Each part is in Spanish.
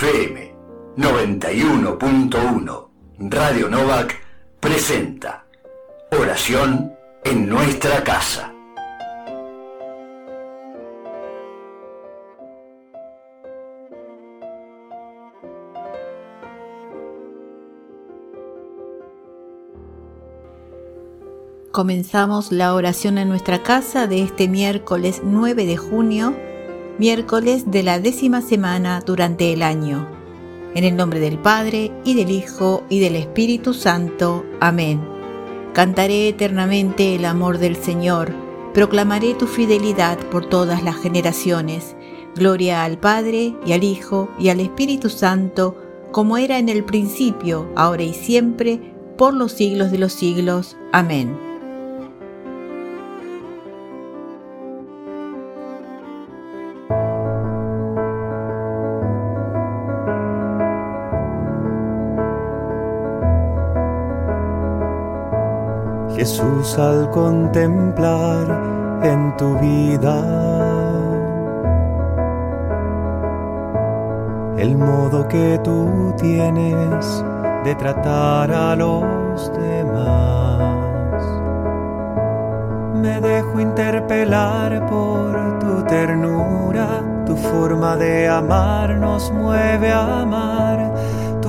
FM 91.1 Radio Novak presenta Oración en nuestra casa. Comenzamos la oración en nuestra casa de este miércoles 9 de junio, miércoles de la décima semana durante el año. En el nombre del Padre, y del Hijo, y del Espíritu Santo. Amén. Cantaré eternamente el amor del Señor, proclamaré tu fidelidad por todas las generaciones. Gloria al Padre, y al Hijo, y al Espíritu Santo, como era en el principio, ahora y siempre, por los siglos de los siglos. Amén. Jesús al contemplar en tu vida el modo que tú tienes de tratar a los demás. Me dejo interpelar por tu ternura, tu forma de amar nos mueve a amar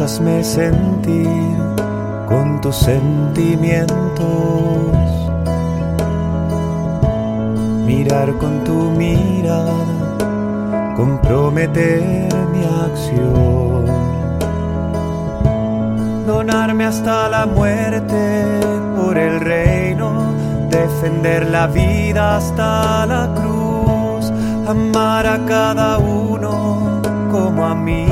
Hazme sentir con tus sentimientos, mirar con tu mirada, comprometer mi acción, donarme hasta la muerte por el reino, defender la vida hasta la cruz, amar a cada uno como amigo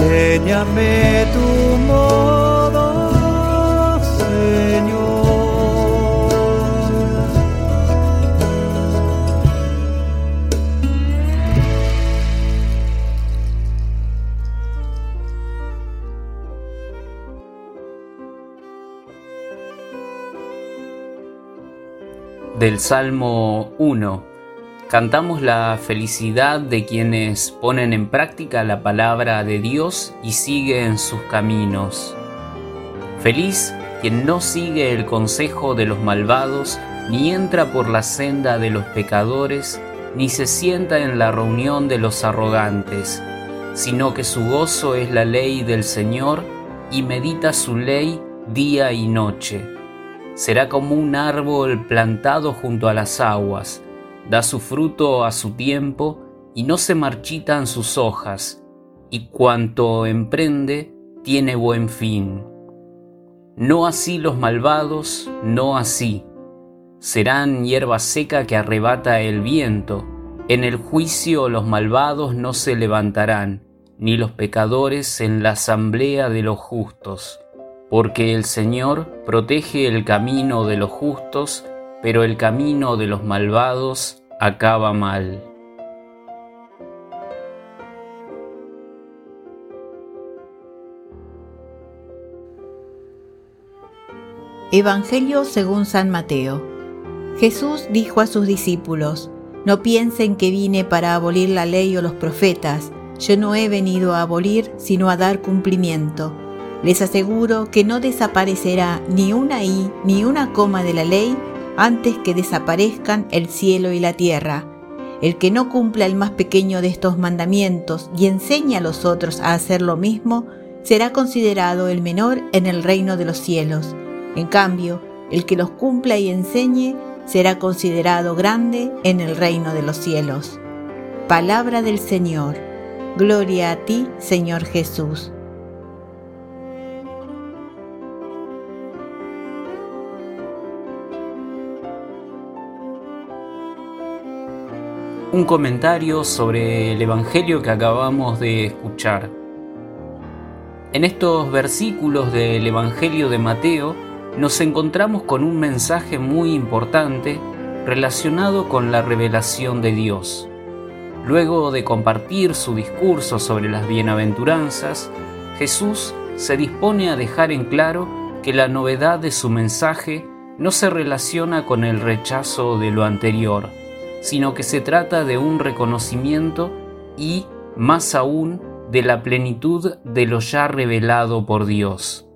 Enséñame tu modo, Señor. Del Salmo 1 Cantamos la felicidad de quienes ponen en práctica la palabra de Dios y siguen sus caminos. Feliz quien no sigue el consejo de los malvados, ni entra por la senda de los pecadores, ni se sienta en la reunión de los arrogantes, sino que su gozo es la ley del Señor y medita su ley día y noche. Será como un árbol plantado junto a las aguas, da su fruto a su tiempo y no se marchitan sus hojas, y cuanto emprende tiene buen fin. No así los malvados, no así. Serán hierba seca que arrebata el viento. En el juicio los malvados no se levantarán, ni los pecadores en la asamblea de los justos. Porque el Señor protege el camino de los justos, pero el camino de los malvados acaba mal. Evangelio según San Mateo. Jesús dijo a sus discípulos, No piensen que vine para abolir la ley o los profetas, yo no he venido a abolir, sino a dar cumplimiento. Les aseguro que no desaparecerá ni una i ni una coma de la ley antes que desaparezcan el cielo y la tierra. El que no cumpla el más pequeño de estos mandamientos y enseñe a los otros a hacer lo mismo, será considerado el menor en el reino de los cielos. En cambio, el que los cumpla y enseñe será considerado grande en el reino de los cielos. Palabra del Señor. Gloria a ti, Señor Jesús. Un comentario sobre el Evangelio que acabamos de escuchar. En estos versículos del Evangelio de Mateo nos encontramos con un mensaje muy importante relacionado con la revelación de Dios. Luego de compartir su discurso sobre las bienaventuranzas, Jesús se dispone a dejar en claro que la novedad de su mensaje no se relaciona con el rechazo de lo anterior, sino que se trata de un reconocimiento y, más aún, de la plenitud de lo ya revelado por Dios.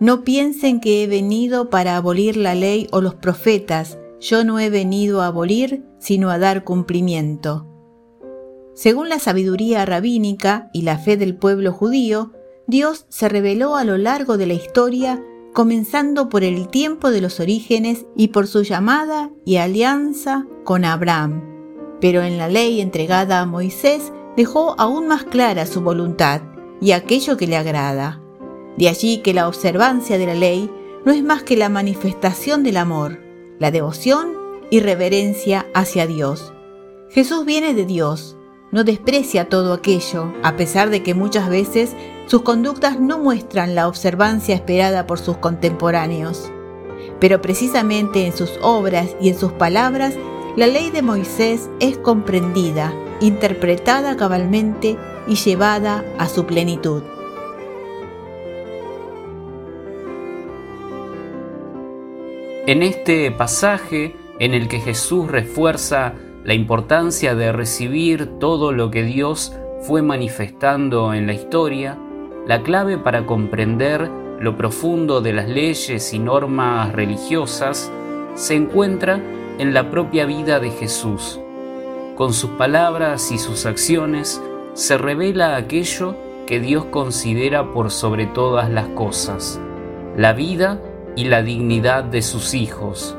No piensen que he venido para abolir la ley o los profetas, yo no he venido a abolir, sino a dar cumplimiento. Según la sabiduría rabínica y la fe del pueblo judío, Dios se reveló a lo largo de la historia comenzando por el tiempo de los orígenes y por su llamada y alianza con Abraham. Pero en la ley entregada a Moisés dejó aún más clara su voluntad y aquello que le agrada. De allí que la observancia de la ley no es más que la manifestación del amor, la devoción y reverencia hacia Dios. Jesús viene de Dios, no desprecia todo aquello, a pesar de que muchas veces sus conductas no muestran la observancia esperada por sus contemporáneos. Pero precisamente en sus obras y en sus palabras, la ley de Moisés es comprendida, interpretada cabalmente y llevada a su plenitud. En este pasaje en el que Jesús refuerza la importancia de recibir todo lo que Dios fue manifestando en la historia, la clave para comprender lo profundo de las leyes y normas religiosas se encuentra en la propia vida de Jesús. Con sus palabras y sus acciones se revela aquello que Dios considera por sobre todas las cosas, la vida y la dignidad de sus hijos,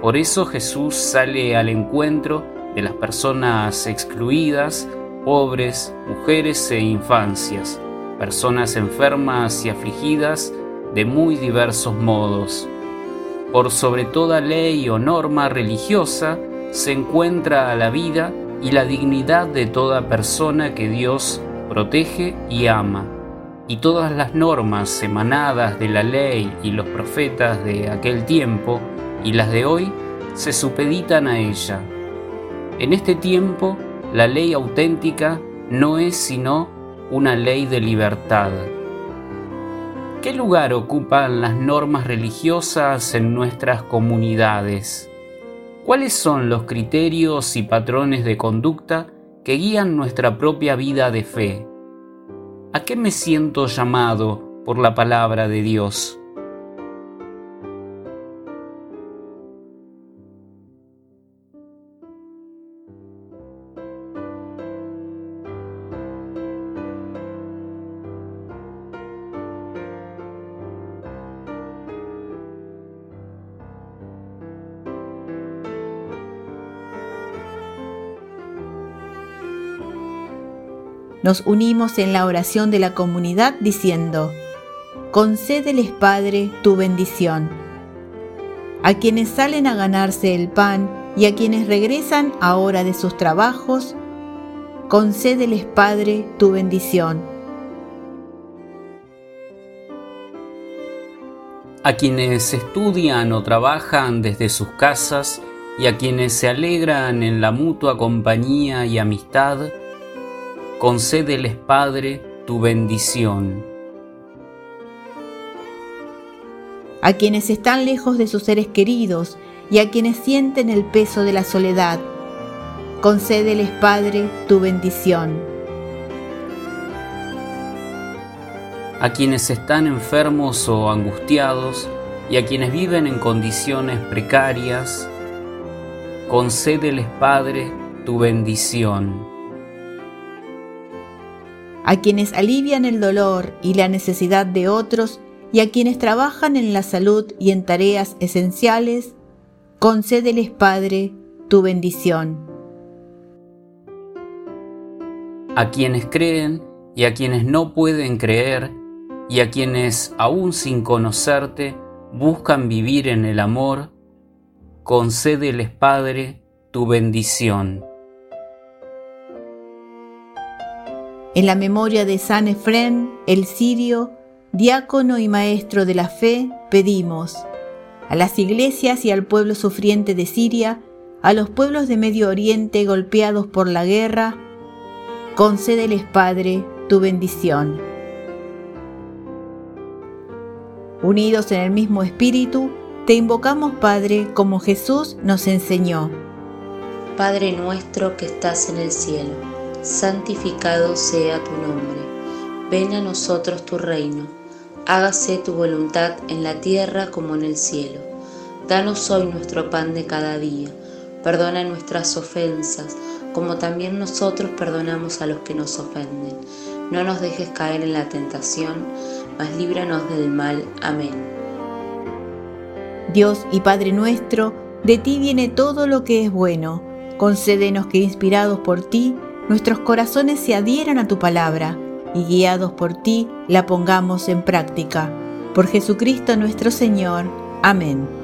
por eso Jesús sale al encuentro de las personas excluidas, pobres, mujeres e infancias, personas enfermas y afligidas de muy diversos modos. Por sobre toda ley o norma religiosa se encuentra la vida y la dignidad de toda persona que Dios protege y ama, y todas las normas emanadas de la ley y los profetas de aquel tiempo y las de hoy se supeditan a ella. En este tiempo, la ley auténtica no es sino una ley de libertad. ¿Qué lugar ocupan las normas religiosas en nuestras comunidades? ¿Cuáles son los criterios y patrones de conducta que guían nuestra propia vida de fe? ¿A qué me siento llamado por la palabra de Dios? Nos unimos en la oración de la comunidad diciendo, concédeles Padre tu bendición. A quienes salen a ganarse el pan y a quienes regresan ahora de sus trabajos, concédeles Padre tu bendición. A quienes estudian o trabajan desde sus casas y a quienes se alegran en la mutua compañía y amistad, concédeles, Padre, tu bendición. A quienes están lejos de sus seres queridos y a quienes sienten el peso de la soledad, concédeles, Padre, tu bendición. A quienes están enfermos o angustiados y a quienes viven en condiciones precarias, concédeles, Padre, tu bendición a quienes alivian el dolor y la necesidad de otros y a quienes trabajan en la salud y en tareas esenciales, concédeles, Padre, tu bendición. A quienes creen y a quienes no pueden creer, y a quienes, aún sin conocerte, buscan vivir en el amor, concédeles, Padre, tu bendición. En la memoria de San Efrén, el sirio, diácono y maestro de la fe, pedimos a las iglesias y al pueblo sufriente de Siria, a los pueblos de Medio Oriente golpeados por la guerra, concédeles, Padre, tu bendición. Unidos en el mismo espíritu, te invocamos, Padre, como Jesús nos enseñó. Padre nuestro que estás en el cielo santificado sea tu nombre. Ven a nosotros tu reino. Hágase tu voluntad en la tierra como en el cielo. Danos hoy nuestro pan de cada día. Perdona nuestras ofensas, como también nosotros perdonamos a los que nos ofenden. No nos dejes caer en la tentación, mas líbranos del mal. Amén. Dios y Padre nuestro, de ti viene todo lo que es bueno. Concédenos que inspirados por ti, nuestros corazones se adhieran a tu palabra y guiados por ti la pongamos en práctica. Por Jesucristo nuestro Señor. Amén.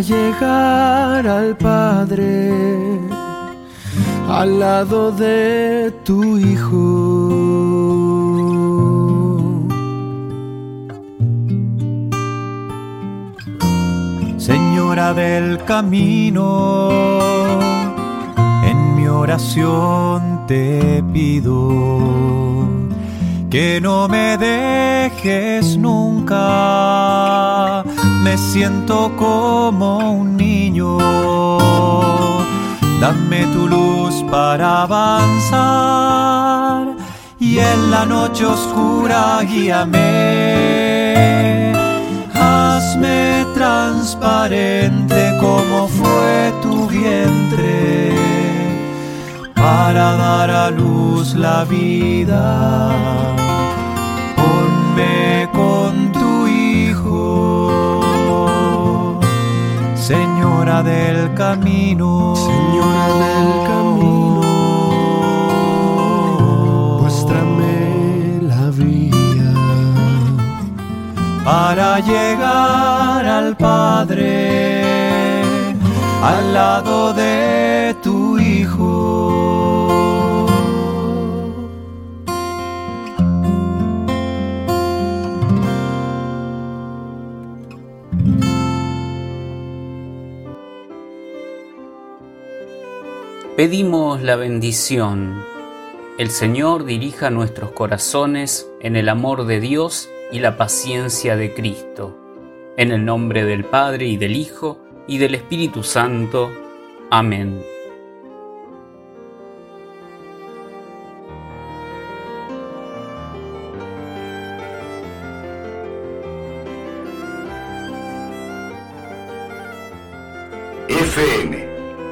Llegar al Padre al lado de tu Hijo. Señora del camino, oración te pido que no me dejes nunca me siento como un niño. Dame tu luz para avanzar y en la noche oscura guíame. Hazme transparente como fue para dar a luz la vida. Ponme con tu Hijo, Señora del camino, Señora del camino, muéstrame la vía para llegar al Padre al lado de Pedimos la bendición. El Señor dirija nuestros corazones en el amor de Dios y la paciencia de Cristo. En el nombre del Padre y del Hijo y del Espíritu Santo. Amén. FM